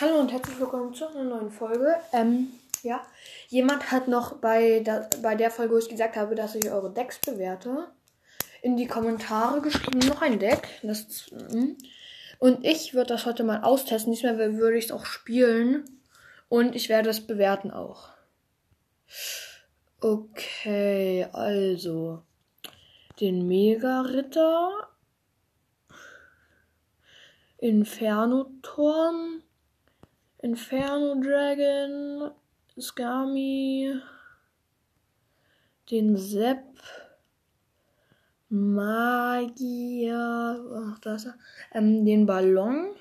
Hallo und herzlich willkommen zu einer neuen Folge. Ähm, ja, jemand hat noch bei der, bei der Folge, wo ich gesagt habe, dass ich eure Decks bewerte, in die Kommentare geschrieben, noch ein Deck. Das, mm. und ich würde das heute mal austesten. Diesmal würde ich es auch spielen. Und ich werde es bewerten auch. Okay, also. Den Mega-Ritter. Inferno-Turm. Inferno Dragon, Skami, den Sepp, Magier, ach, da ist er, ähm, den Ballon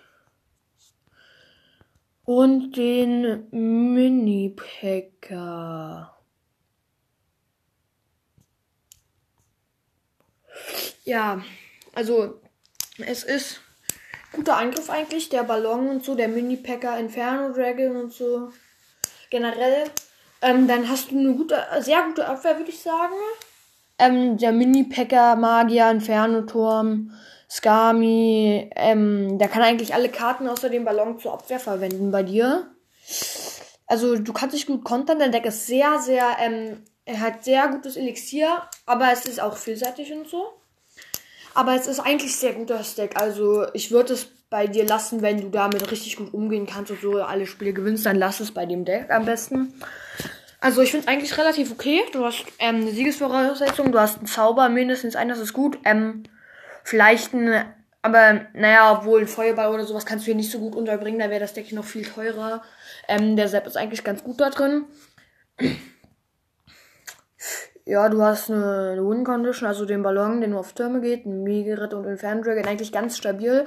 und den Mini-Packer. Ja, also es ist guter Angriff eigentlich. Der Ballon und so, der Mini-Packer, Inferno Dragon und so. Generell. Ähm, dann hast du eine gute, sehr gute Abwehr, würde ich sagen. Ähm, der Mini-Packer, Magier, Inferno-Turm, Skami. Ähm, der kann eigentlich alle Karten außer dem Ballon zur Abwehr verwenden bei dir. Also du kannst dich gut kontern. Dein Deck ist sehr, sehr, ähm, er hat sehr gutes Elixier, aber es ist auch vielseitig und so. Aber es ist eigentlich sehr guter Deck. Also ich würde es bei dir lassen, wenn du damit richtig gut umgehen kannst und so alle Spiele gewinnst, dann lass es bei dem Deck am besten. Also ich finde es eigentlich relativ okay. Du hast ähm, eine Siegesvoraussetzung, du hast einen Zauber, mindestens einen, das ist gut. Ähm, vielleicht ein, aber naja, obwohl ein Feuerball oder sowas kannst du hier nicht so gut unterbringen, da wäre das Deck noch viel teurer. Ähm, der Sepp ist eigentlich ganz gut da drin. Ja, du hast eine, Win Condition, also den Ballon, der nur auf Türme geht, ein Megarit und Inferno Dragon, eigentlich ganz stabil.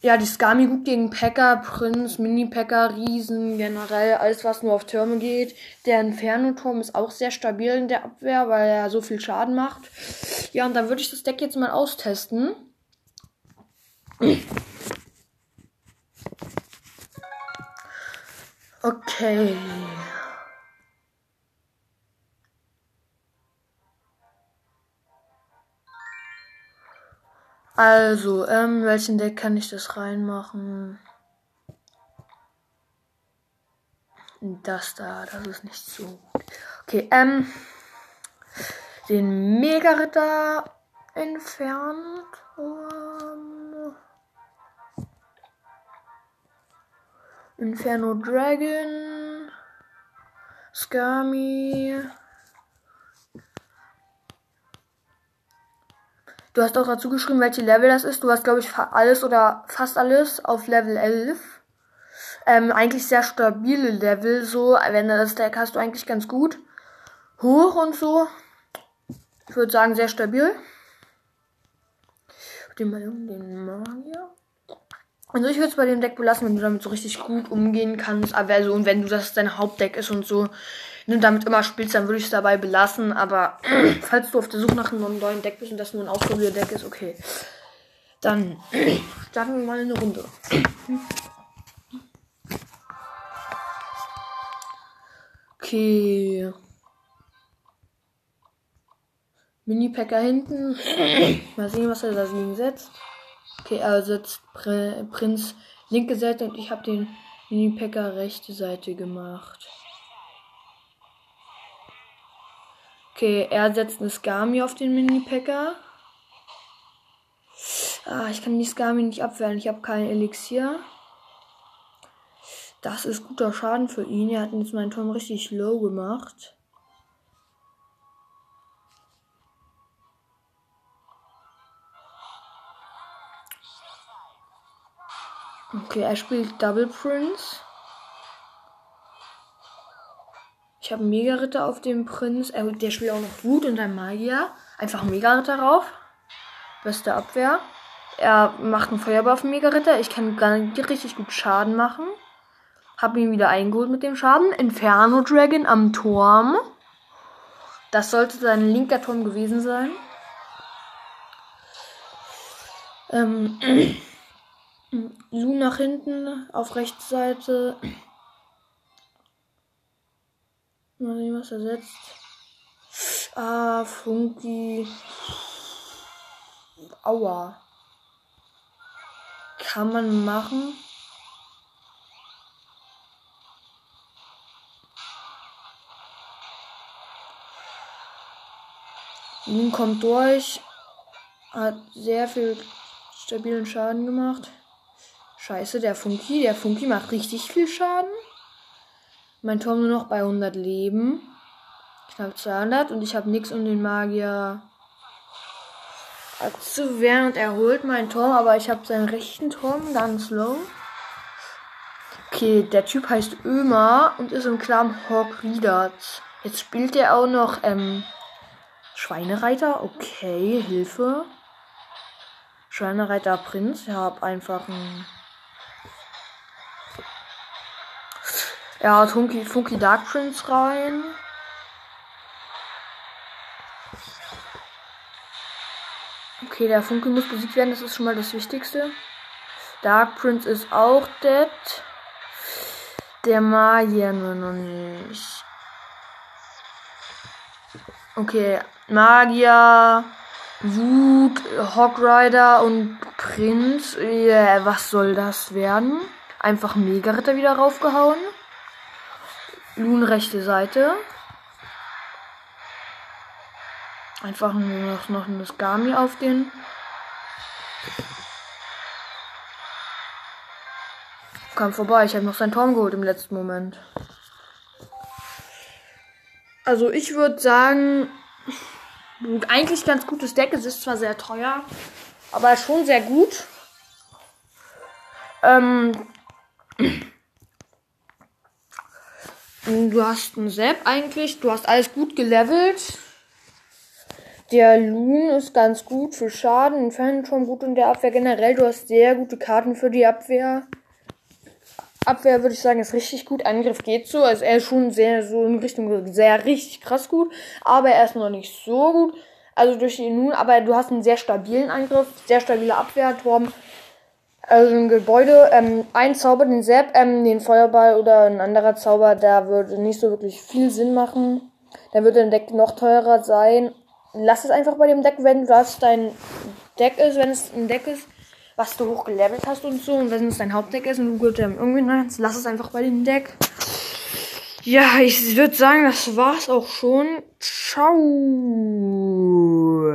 Ja, die Skami gut gegen Packer, Prinz, Mini-Packer, Riesen, generell alles, was nur auf Türme geht. Der Inferno-Turm ist auch sehr stabil in der Abwehr, weil er so viel Schaden macht. Ja, und dann würde ich das Deck jetzt mal austesten. Okay. Also, ähm, welchen Deck kann ich das reinmachen? Das da, das ist nicht so gut. Okay, ähm, den Mega-Ritter entfernt. Um, Inferno Dragon. Skami. Du hast auch dazu geschrieben, welche Level das ist. Du hast, glaube ich, alles oder fast alles auf Level 11. Ähm, eigentlich sehr stabile Level, so. Wenn du das Deck hast, du eigentlich ganz gut. Hoch und so. Ich würde sagen, sehr stabil. Den Ballon, den Magier. Also ich würde es bei dem Deck belassen, wenn du damit so richtig gut umgehen kannst. Aber also, und wenn du das dein Hauptdeck ist und so, wenn du damit immer spielst, dann würde ich es dabei belassen. Aber falls du auf der Suche nach einem neuen Deck bist und das nur ein Ausprobier-Deck ist, okay. Dann starten wir mal eine Runde. Okay. Mini-Packer hinten. Mal sehen, was er da liegen setzt. Okay, er setzt Prinz linke Seite und ich habe den Mini-Packer rechte Seite gemacht. Okay, er setzt eine Skami auf den Mini-Packer. Ah, ich kann die Skami nicht abwehren. Ich habe kein Elixier. Das ist guter Schaden für ihn. Er hat jetzt meinen Turm richtig low gemacht. Okay, er spielt Double Prince. Ich habe einen Mega-Ritter auf dem Prinz. Er, der spielt auch noch Wut und ein Magier. Einfach einen Mega-Ritter drauf. Beste Abwehr. Er macht einen Feuerball auf den Mega-Ritter. Ich kann gar nicht richtig gut Schaden machen. Hab ihn wieder eingeholt mit dem Schaden. Inferno Dragon am Turm. Das sollte sein linker Turm gewesen sein. Ähm, Lu nach hinten auf rechte Seite. Mal sehen, was er setzt. Ah, Funky. Aua. Kann man machen. Nun kommt durch. Hat sehr viel stabilen Schaden gemacht. Scheiße, der Funky, der Funky macht richtig viel Schaden. Mein Turm nur noch bei 100 Leben. Knapp 200. Und ich habe nichts, um den Magier abzuwehren. Und er holt meinen Turm, aber ich habe seinen rechten Turm ganz low. Okay, der Typ heißt Ömer und ist im Clan Riedert. Jetzt spielt er auch noch ähm, Schweinereiter. Okay, Hilfe. Schweinereiter Prinz. Ich habe einfach ein. Er hat Funky, Funky Dark Prince rein. Okay, der Funky muss besiegt werden, das ist schon mal das Wichtigste. Dark Prince ist auch dead. Der Magier nur noch nicht. Okay, Magier, Wut, Hawk Rider und Prinz. Yeah, was soll das werden? Einfach Mega-Ritter wieder raufgehauen. Loon rechte Seite. Einfach nur noch, noch ein Skami auf den. Kam vorbei, ich habe noch seinen Turm geholt im letzten Moment. Also ich würde sagen, eigentlich ganz gutes Deck. Es ist zwar sehr teuer, aber schon sehr gut. Ähm, du hast einen Sepp eigentlich. Du hast alles gut gelevelt. Der Loon ist ganz gut für Schaden, Inferno schon gut in der Abwehr generell. Du hast sehr gute Karten für die Abwehr. Abwehr würde ich sagen, ist richtig gut. Angriff geht so. Also er ist schon sehr so in Richtung sehr richtig krass gut. Aber er ist noch nicht so gut. Also durch die Nun, aber du hast einen sehr stabilen Angriff, sehr stabile Abwehrturm. Also ein Gebäude, ähm, ein Zauber, den Sepp, ähm, den Feuerball oder ein anderer Zauber, da würde nicht so wirklich viel Sinn machen. Dann würde dein Deck noch teurer sein lass es einfach bei dem Deck, wenn das dein Deck ist, wenn es ein Deck ist, was du hochgelevelt hast und so. Und wenn es dein Hauptdeck ist und du gut ähm, irgendwie nein, lass es einfach bei dem Deck. Ja, ich würde sagen, das war's auch schon. Ciao.